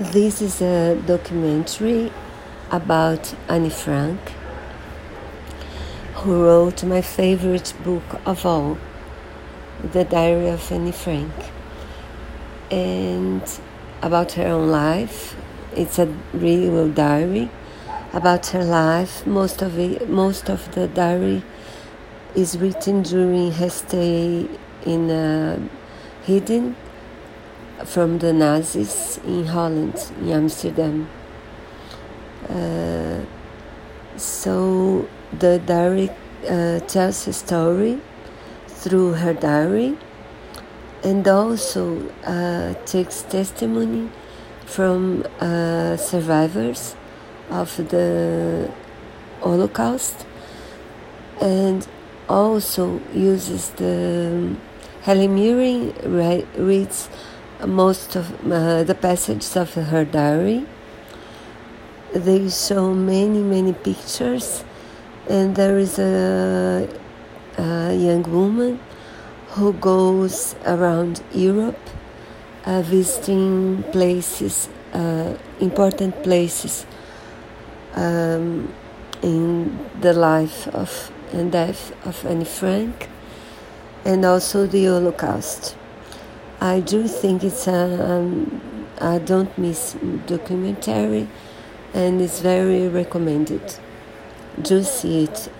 This is a documentary about Anne Frank, who wrote my favorite book of all, The Diary of Anne Frank. And about her own life, it's a real diary about her life. Most of it, most of the diary is written during her stay in uh, hidden from the Nazis in Holland, in Amsterdam. Uh, so the diary uh, tells a story through her diary and also uh, takes testimony from uh, survivors of the Holocaust and also uses the Helen Mirren reads most of uh, the passages of her diary. They show many, many pictures, and there is a, a young woman who goes around Europe uh, visiting places, uh, important places um, in the life of and death of Anne Frank, and also the Holocaust. I do think it's a um, I don't miss documentary and it's very recommended. Do see it